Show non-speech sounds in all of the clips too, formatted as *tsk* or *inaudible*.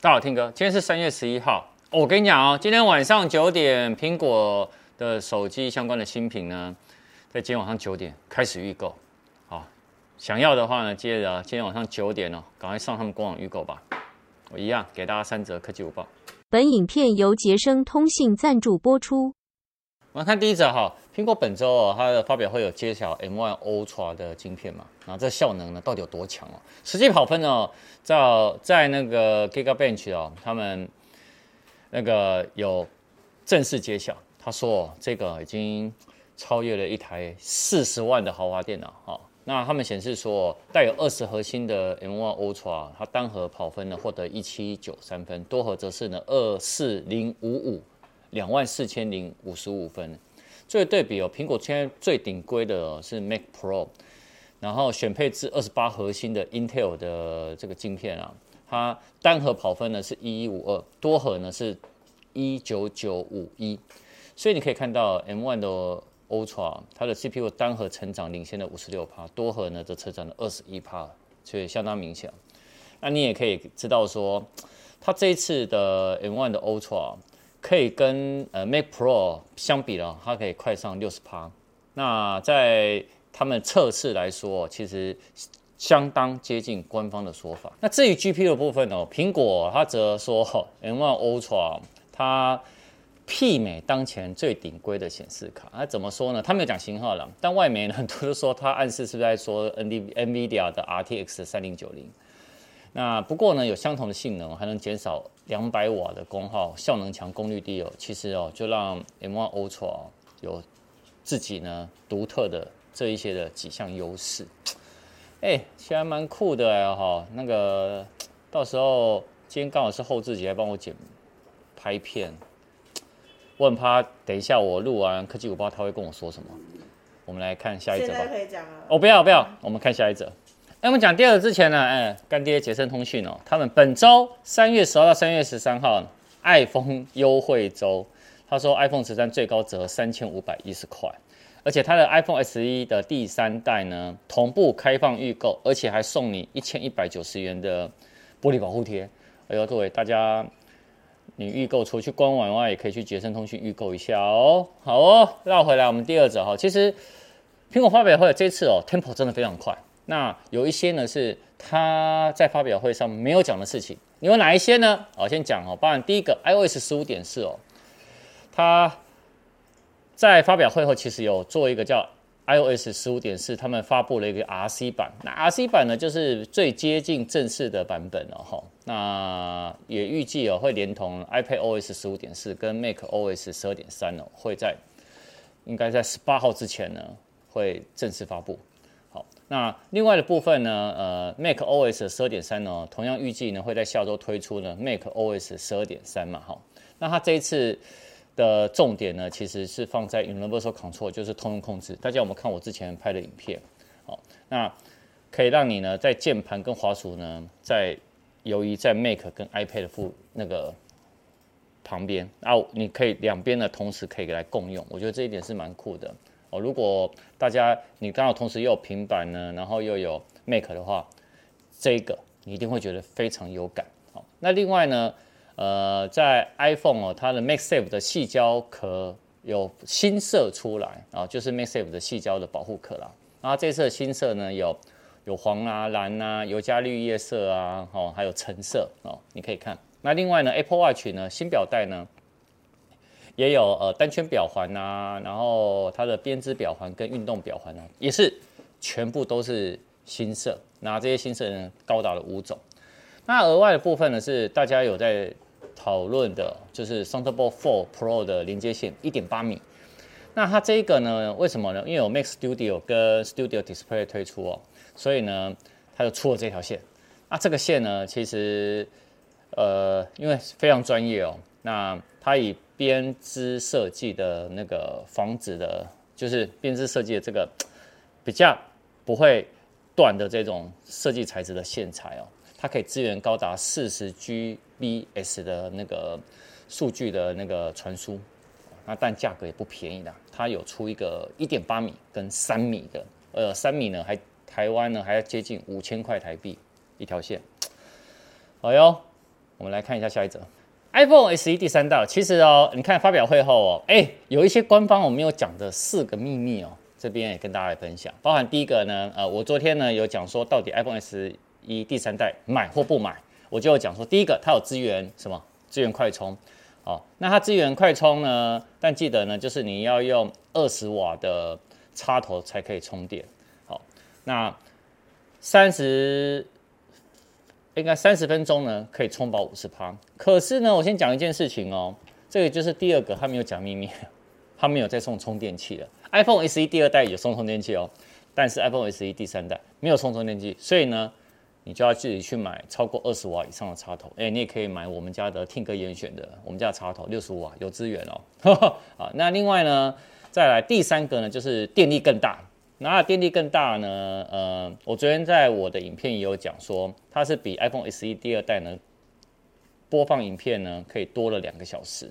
大家好听歌，今天是三月十一号。我跟你讲哦，今天晚上九点，苹果的手机相关的新品呢，在今天晚上九点开始预购。好，想要的话呢，接着今天晚上九点哦，赶快上他们官网预购吧。我一样给大家三折科技五报。本影片由杰生通信赞助播出。我们看第一则哈，苹果本周哦，它的发表会有揭晓 M1 Ultra 的晶片嘛？然后这效能呢，到底有多强哦？实际跑分哦，在在那个 Geekbench 哦，他们那个有正式揭晓，他说这个已经超越了一台四十万的豪华电脑哈。那他们显示说，带有二十核心的 M1 Ultra，它单核跑分呢获得一七九三分，多核则是呢二四零五五。两万四千零五十五分，这个对比哦，苹果现在最顶规的是 Mac Pro，然后选配置二十八核心的 Intel 的这个晶片啊，它单核跑分呢是一一五二，多核呢是一九九五一，所以你可以看到 M1 的 Ultra 它的 CPU 单核成长领先了五十六趴，多核呢则成长了二十一趴，所以相当明显。那你也可以知道说，它这一次的 M1 的 Ultra。可以跟呃 Mac Pro 相比了，它可以快上六十趴。那在他们测试来说，其实相当接近官方的说法。那至于 GPU 的部分哦，苹果它则说 M1 Ultra 它媲美当前最顶规的显示卡。那怎么说呢？他没有讲型号了，但外媒呢很多都说它暗示是不是在说 NVIDIA 的 RTX 三零九零。那不过呢，有相同的性能，还能减少两百瓦的功耗，效能强，功率低哦。其实哦，就让 M1 Ultra 有自己呢独特的这一些的几项优势。哎，其实还蛮酷的哎哈。那个到时候今天刚好是后制节，来帮我剪拍片。我很怕等一下我录完科技午报，他会跟我说什么。我们来看下一则吧。可以讲了。哦，不要不要，我们看下一则。那我们讲第二个之前呢，哎，干爹杰森通讯哦，他们本周三月十号到三月十三号，iPhone 优惠周，他说 iPhone 十三最高折三千五百一十块，而且他的 iPhone SE 的第三代呢，同步开放预购，而且还送你一千一百九十元的玻璃保护贴。哎呦，各位大家，你预购除去官网外，也可以去杰森通讯预购一下哦。好哦，绕回来我们第二者哈，其实苹果发表会这次哦，Temple 真的非常快。那有一些呢是他在发表会上没有讲的事情，你有哪一些呢？我先讲哦，当然第一个 iOS 十五点四哦，他在发表会后其实有做一个叫 iOS 十五点四，他们发布了一个 RC 版，那 RC 版呢就是最接近正式的版本了哈。那也预计哦会连同 iPadOS 十五点四跟 macOS 十二点三哦，会在应该在十八号之前呢会正式发布。那另外的部分呢？呃，macOS 十二点三呢，同样预计呢会在下周推出呢 macOS 十二点三嘛，哈。那它这一次的重点呢，其实是放在 Universal Control，就是通用控制。大家有没有看我之前拍的影片？好，那可以让你呢在键盘跟滑鼠呢，在由于在 Mac 跟 iPad 的附那个旁边，啊，你可以两边呢同时可以来共用。我觉得这一点是蛮酷的。哦，如果大家你刚好同时又有平板呢，然后又有 Mac 的话，这个你一定会觉得非常有感。好，那另外呢，呃，在 iPhone 哦，它的 MagSafe 的细胶壳有新色出来啊，就是 MagSafe 的细胶的保护壳啦。然后这次的新色呢，有有黄啊、蓝啊、尤加绿叶色啊，哦，还有橙色哦，你可以看。那另外呢，Apple Watch 呢，新表带呢。也有呃单圈表环呐，然后它的编织表环跟运动表环呢，也是全部都是新色。那这些新色呢，高达了五种。那额外的部分呢，是大家有在讨论的，就是 Thunderbolt 4 Pro 的连接线一点八米。那它这个呢，为什么呢？因为有 Mac Studio 跟 Studio Display 推出哦，所以呢，它就出了这条线。那这个线呢，其实呃，因为非常专业哦，那它以编织设计的那个防止的，就是编织设计的这个 *tsk* 比较不会断的这种设计材质的线材哦，它可以支援高达四十 Gbps 的那个数据的那个传输，那但价格也不便宜的，它有出一个一点八米跟三米的，呃，三米呢还台湾呢还要接近五千块台币一条线，好哟。我们来看一下下一则，iPhone SE 第三代，其实哦，你看发表会后哦，哎，有一些官方我没有讲的四个秘密哦，这边也跟大家来分享，包含第一个呢，呃，我昨天呢有讲说到底 iPhone SE 第三代买或不买，我就有讲说，第一个它有支援什么？支援快充，哦，那它支援快充呢，但记得呢，就是你要用二十瓦的插头才可以充电，好，那三十。应该三十分钟呢，可以充饱五十趴。可是呢，我先讲一件事情哦，这个就是第二个，他没有讲秘密，他没有再送充电器了。iPhone SE 第二代有送充电器哦，但是 iPhone SE 第三代没有送充电器，所以呢，你就要自己去买超过二十瓦以上的插头。哎，你也可以买我们家的听歌严选的，我们家的插头六十五瓦有资源哦。*laughs* 好，那另外呢，再来第三个呢，就是电力更大。那电力更大呢？呃，我昨天在我的影片也有讲说，它是比 iPhone SE 第二代呢，播放影片呢可以多了两个小时。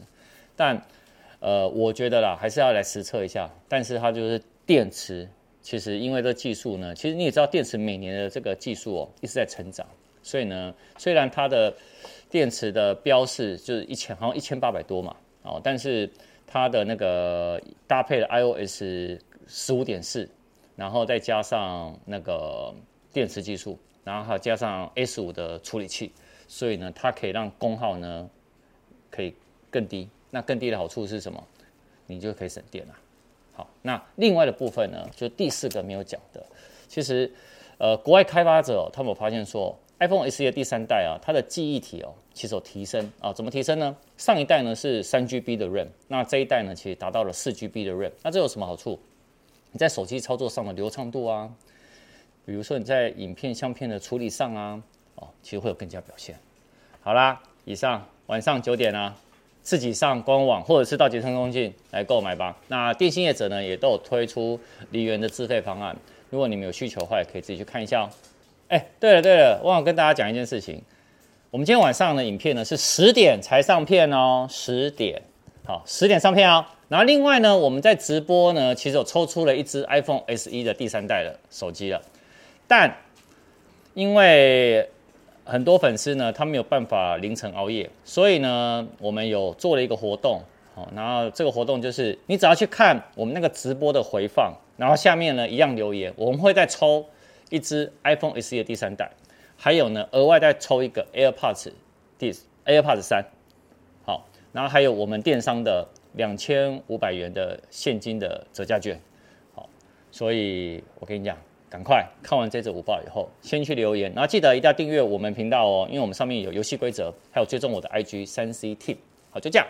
但呃，我觉得啦，还是要来实测一下。但是它就是电池，其实因为这技术呢，其实你也知道，电池每年的这个技术哦一直在成长。所以呢，虽然它的电池的标示就是一千，好像一千八百多嘛，哦，但是它的那个搭配的 iOS 十五点四。然后再加上那个电池技术，然后还有加上 S 五的处理器，所以呢，它可以让功耗呢可以更低。那更低的好处是什么？你就可以省电了。好，那另外的部分呢，就第四个没有讲的，其实呃，国外开发者、他们发现说，iPhone SE 的第三代啊，它的记忆体哦，其实有提升啊。怎么提升呢？上一代呢是三 GB 的 RAM，那这一代呢其实达到了四 GB 的 RAM。那这有什么好处？你在手机操作上的流畅度啊，比如说你在影片、相片的处理上啊，哦，其实会有更加表现。好啦，以上晚上九点啊，自己上官网或者是到捷成通信来购买吧。那电信业者呢，也都有推出梨园的自费方案，如果你们有需求的话，也可以自己去看一下哦。哎，对了对了，忘了跟大家讲一件事情，我们今天晚上的影片呢是十点才上片哦，十点，好，十点上片哦。然后另外呢，我们在直播呢，其实有抽出了一支 iPhone SE 的第三代的手机了，但因为很多粉丝呢，他没有办法凌晨熬夜，所以呢，我们有做了一个活动，好，然后这个活动就是你只要去看我们那个直播的回放，然后下面呢一样留言，我们会再抽一支 iPhone SE 的第三代，还有呢额外再抽一个 AirPods 第 AirPods 三，好，然后还有我们电商的。两千五百元的现金的折价券，好，所以我跟你讲，赶快看完这支午报以后，先去留言，然后记得一定要订阅我们频道哦，因为我们上面有游戏规则，还有追踪我的 IG 三 c team 好，就这样。